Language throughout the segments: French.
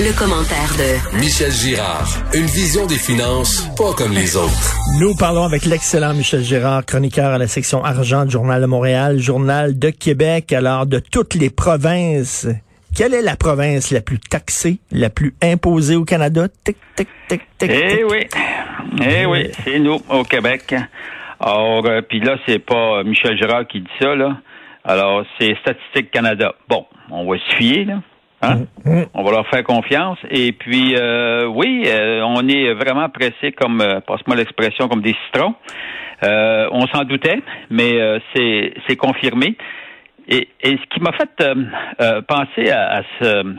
Le, commentaire de Michel Girard. Une vision des finances pas comme les autres. Nous parlons avec l'excellent Michel Girard, chroniqueur à la section argent du Journal de Montréal, Journal de Québec. Alors, de toutes les provinces, quelle est la province la plus taxée, la plus imposée au Canada? Tic, tic, tic, tic, eh oui. Eh oui, c'est nous, au Québec. Alors, euh, puis là, c'est pas Michel Girard qui dit ça, là. Alors, c'est Statistique Canada. Bon, on va se fier, là. Hein? Mm-hmm. On va leur faire confiance. Et puis, euh, oui, euh, on est vraiment pressé comme, euh, passe-moi l'expression, comme des citrons. on s'en doutait, mais c'est confirmé. Et, et, ce qui m'a fait penser à, ce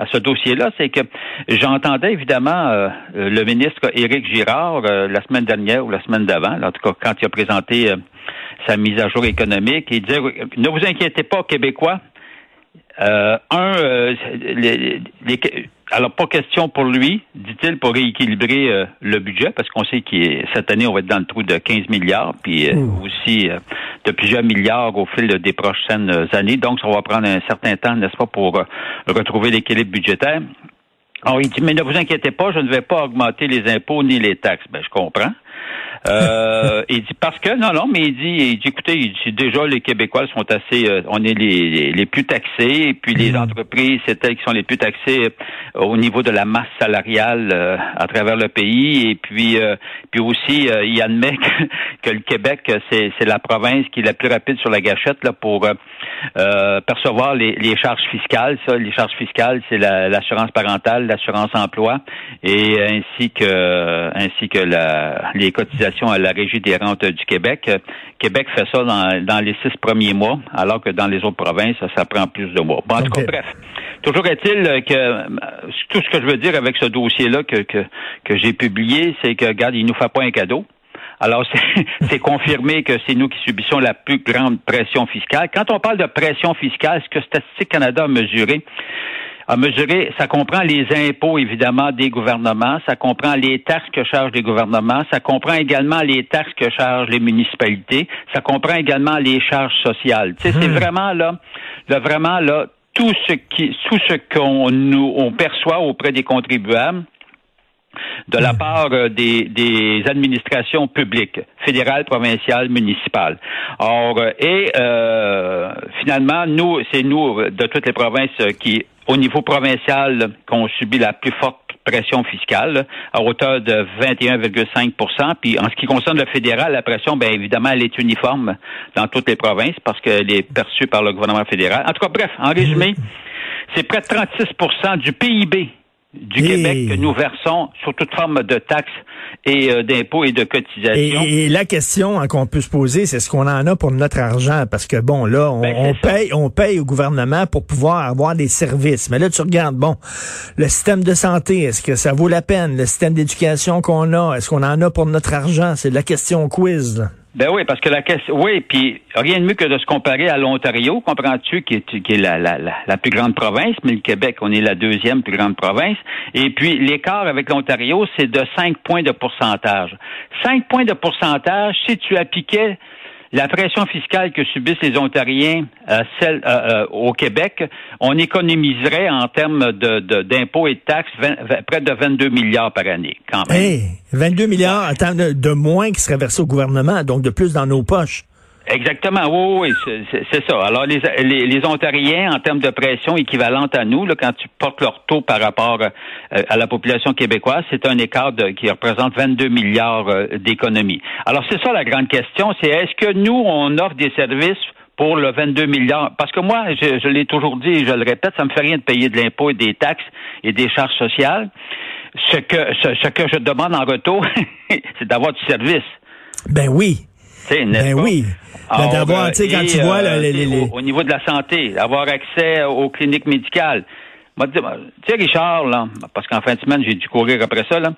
à ce dossier-là, c'est que j'entendais évidemment le ministre Éric Girard la semaine dernière ou la semaine d'avant, en tout cas quand il a présenté sa mise à jour économique, il disait ne vous inquiétez pas, Québécois, euh, un, euh, les, alors pas question pour lui, dit-il, pour rééquilibrer euh, le budget, parce qu'on sait que cette année, on va être dans le trou de 15 milliards, puis mmh. aussi de plusieurs milliards au fil des prochaines années. Donc, ça va prendre un certain temps, n'est-ce pas, pour retrouver l'équilibre budgétaire. Alors, il dit, mais ne vous inquiétez pas, je ne vais pas augmenter les impôts ni les taxes. Ben, je comprends. Euh, il dit parce que non non mais il dit, il dit écoutez il dit déjà les Québécois sont assez euh, on est les, les, plus taxés et puis les mm. entreprises c'est elles qui sont les plus taxées euh, au niveau de la masse salariale euh, à travers le pays et puis puis aussi il admet que, que le Québec c'est c'est la province qui est la plus rapide sur la gâchette là pour percevoir les, les charges fiscales ça les charges fiscales c'est l'assurance parentale l'assurance emploi et ainsi que ainsi que la, les cotisations à la Régie des rentes du Québec. Québec fait ça dans, les six premiers mois, alors que dans les autres provinces, ça, prend plus de mois. Bon, en tout cas, bref. Toujours est-il que tout ce que je veux dire avec ce dossier-là que, que, j'ai publié, c'est que, regarde, il nous fait pas un cadeau. Alors, c'est confirmé que c'est nous qui subissons la plus grande pression fiscale. Quand on parle de pression fiscale, ce que Statistique Canada a mesuré, à mesurer, ça comprend les impôts, évidemment, des gouvernements, ça comprend les taxes que chargent les gouvernements, ça comprend également les taxes que chargent les municipalités, ça comprend également les charges sociales. C'est hmm. vraiment là, là, vraiment là, tout ce qui, tout ce qu'on nous, on perçoit auprès des contribuables, de la hmm. part euh, des, des, administrations publiques, fédérales, provinciales, municipales. Or, euh, et euh, finalement, nous, c'est nous de toutes les provinces qui au niveau provincial qu'on subit la plus forte pression fiscale à hauteur de 21,5% Puis en ce qui concerne le fédéral, la pression, bien évidemment, elle est uniforme dans toutes les provinces parce qu'elle est perçue par le gouvernement fédéral. En tout cas, bref, en résumé, c'est près de 36% du PIB du Québec que nous versons sur toute forme de taxes et euh, d'impôts et de cotisations. Et, la question hein, qu'on peut se poser, c'est ce qu'on en a pour notre argent, parce que bon, là, on, ben, paye, on paye au gouvernement pour pouvoir avoir des services. Mais là, tu regardes, bon, le système de santé, est-ce que ça vaut la peine? Le système d'éducation qu'on a, est-ce qu'on en a pour notre argent? C'est la question quiz. Ben oui, parce que la question, oui, puis rien de mieux que de se comparer à l'Ontario, comprends-tu, qui est, qui est la, la, la, plus grande province, mais le Québec, on est la deuxième plus grande province. Et puis l'écart avec l'Ontario, c'est de 5 points de pourcentage. 5 points de pourcentage, si tu appliquais la pression fiscale que subissent les Ontariens euh, celle, euh, euh, au Québec, on économiserait en termes de, d'impôts et de taxes près de 22 milliards par année, quand. Hey, 22 milliards de, de moins qui seraient versés au gouvernement, donc de plus dans nos poches. Exactement, oui, oui, c'est ça. Alors, les, les, Ontariens, en termes de pression équivalente à nous, là, quand tu portes leur taux par rapport euh, à la population québécoise, c'est un écart qui représente 22 milliards euh, d'économies. Alors, c'est ça la grande question, c'est est-ce que nous, on offre des services pour le 22 milliards? Parce que moi, je, je l'ai toujours dit et je le répète, ça me fait rien de payer de l'impôt et des taxes et des charges sociales. Ce que, ce, ce que je demande en retour, c'est d'avoir du service. Ben oui. Ben oui. Ben d'avoir, tu sais, quand tu vois... Euh, au, niveau de la santé, avoir accès aux cliniques médicales. Tu sais, Richard, là, parce qu'en fin de semaine, j'ai dû courir après ça, là.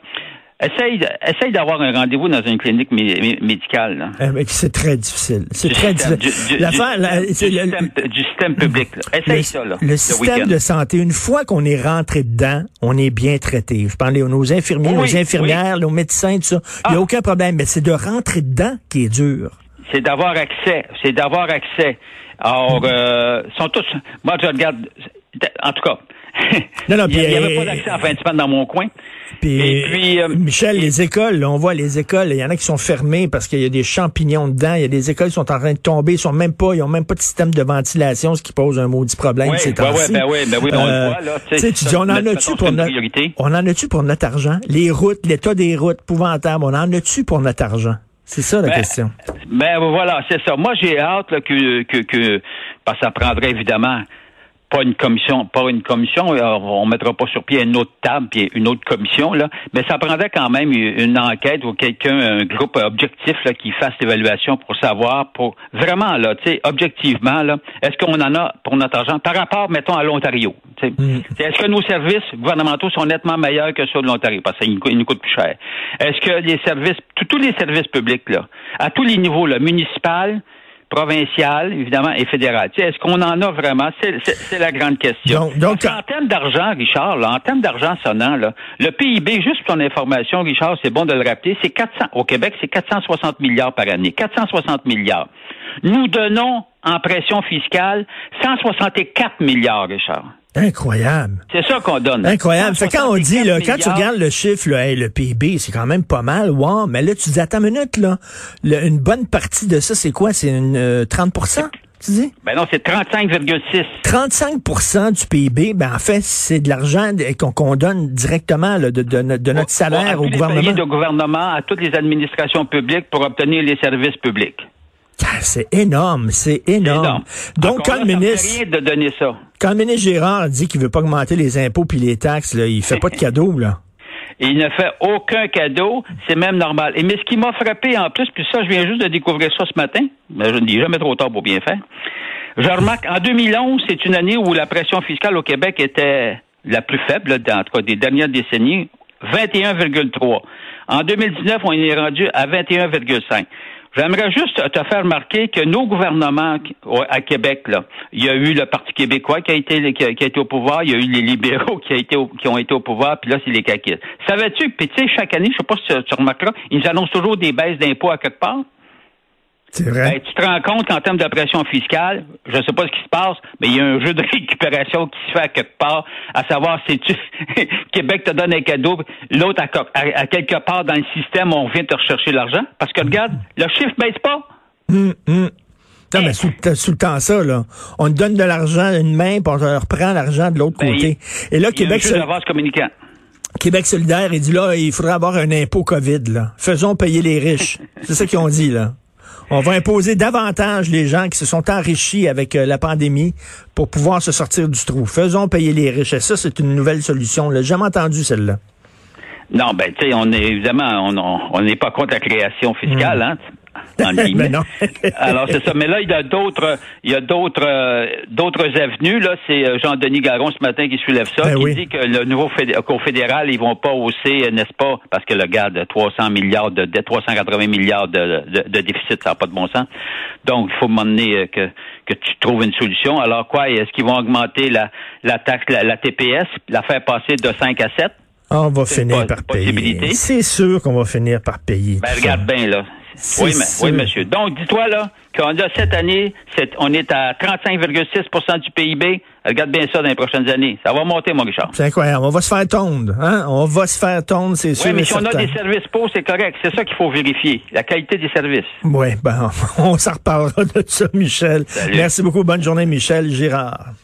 Essaye, essaye d'avoir un rendez-vous dans une clinique médicale. Là. Eh, c'est très difficile. C'est très difficile. Du, du, système, du, système, public. Essaye ça. Là, le système de santé, une fois qu'on est rentré dedans, on est bien traité. Je parle aux infirmiers, aux infirmières, aux médecins, tout ça. Il n'y a ah. aucun problème. Mais c'est de rentrer dedans qui est dur. C'est d'avoir accès. C'est d'avoir accès. Alors, euh, sont tous. Moi, je regarde. En tout cas, non, non, il n'y avait pas d'accès en fin de semaine dans mon coin. Puis, euh, Michel, les écoles, on voit les écoles, il y en a qui sont fermées parce qu'il y a des champignons dedans. Il y a des écoles qui sont en train de tomber, ils sont même pas, ils ont même pas de système de ventilation, ce qui pose un maudit problème. Oui, oui, ben oui, ben oui, on le euh, voit là. Tu dis, on en a-tu pour notre, on en a-tu pour notre argent? Les routes, l'état des routes, épouvantable. On en a-tu pour notre argent? C'est ça la ben, question. Ben voilà, c'est ça. Moi, j'ai hâte que, que, que, parce que ça prendrait évidemment pas une commission, pas une commission, on mettra pas sur pied une autre table, puis une autre commission là, mais ça prendrait quand même une enquête ou quelqu'un, un groupe objectif là, qui fasse l'évaluation pour savoir, pour vraiment là, tu sais, objectivement là, est-ce qu'on en a pour notre argent? Par rapport, mettons, à l'Ontario. Mm. Est-ce que nos services gouvernementaux sont nettement meilleurs que ceux de l'Ontario? Parce qu'ils nous coûtent plus cher. Est-ce que les services, tous les services publics là, à tous les niveaux là, municipal, provincial, évidemment, et fédéral. Est-ce qu'on en a vraiment? C'est la grande question. Donc, en termes d'argent, Richard, là, en termes d'argent sonnant, là, le PIB, juste pour ton information, Richard, c'est bon de le rappeler, c'est 400, au Québec, c'est 460 milliards par année. 460 milliards. Nous donnons en pression fiscale 164 milliards, Richard. Incroyable. C'est ça qu'on donne. Incroyable. Fait quand on dit, là, quand tu regardes le chiffre, là, le PIB, c'est quand même pas mal. Wow. Mais là, tu dis, attends une minute, là. une bonne partie de ça, c'est quoi? C'est une 30% euh, tu dis? Ben non, c'est 35,6. 35% du PIB, ben en fait, c'est de l'argent qu'on donne directement de, de, notre salaire au gouvernement. De gouvernement, à toutes les administrations publiques pour obtenir les services publics. Ah, c'est énorme, c'est énorme. Donc, quand le ministre. de donner ça. Quand le ministre Gérard dit qu'il veut pas augmenter les impôts puis les taxes, là, il fait pas de cadeau, là. Il ne fait aucun cadeau, c'est même normal. Et mais ce qui m'a frappé en plus, puis ça, je viens juste de découvrir ça ce matin, mais je ne dis jamais trop tard pour bien faire. Je remarque, en 2011, c'est une année où la pression fiscale au Québec était la plus faible, en tout cas des dernières décennies, 21,3. En 2019, on est rendu à 21,5. J'aimerais juste te faire remarquer que nos gouvernements à Québec, là, il y a eu le Parti québécois qui a été qui a, été au pouvoir, il y a eu les libéraux qui, a été qui ont été au pouvoir, puis là, c'est les caquistes. Savais-tu, puis tu sais, chaque année, je sais pas si tu, remarqueras, ils annoncent toujours des baisses d'impôts à quelque part? C'est vrai. Ben, tu te rends compte qu'en termes de pression fiscale, je ne sais pas ce qui se passe, mais il y a un jeu de récupération qui se fait à quelque part, à savoir si tu Québec te donne un cadeau, l'autre à, quelque part dans le système, on vient te rechercher l'argent. Parce que regarde, le chiffre baisse pas. Hum, hum. Non, mais sous, le temps ça, là. On te donne de l'argent d'une main, puis on reprend l'argent de l'autre ben, côté. Et là, Québec. communicant. Québec solidaire, il dit là, il faudrait avoir un impôt COVID, là. Faisons payer les riches. C'est ça qu'ils ont dit, là. On va imposer davantage les gens qui se sont enrichis avec euh, la pandémie pour pouvoir se sortir du trou. Faisons payer les riches. Et ça, c'est une nouvelle solution. J'ai jamais entendu celle-là. Non, ben, tu sais, on est évidemment, on n'est pas contre la création fiscale, hmm. hein. Ben Alors c'est ça. Mais là, il y a d'autres, il y a d'autres, euh, d'autres avenues. Là, c'est euh, Jean-Denis Garon ce matin qui soulève ça, ben qui dit que le nouveau cours fédéral, ils vont pas hausser, euh, n'est-ce pas, parce que le gars de 300 milliards de 380 milliards de, de, déficit, ça n'a pas de bon sens. Donc, il faut demander que que tu trouves une solution. Alors quoi, est-ce qu'ils vont augmenter la, la taxe, la, TPS, la faire passer de 5 à 7? On va finir par payer. C'est sûr qu'on va finir par payer. Ben, regarde bien, là. Oui, oui, monsieur. Donc, dis-toi, là, qu'on a cette année, on est à 35,6% du PIB. Regarde bien ça dans les prochaines années. Ça va monter, mon Richard. C'est incroyable. On va se faire tondre. Hein? On va se faire tondre, c'est sûr. Oui, mais si on a des services pour, c'est correct. C'est ça qu'il faut vérifier. La qualité des services. Oui, ben, on s'en reparlera de ça, Michel. Merci beaucoup. Bonne journée, Michel Girard.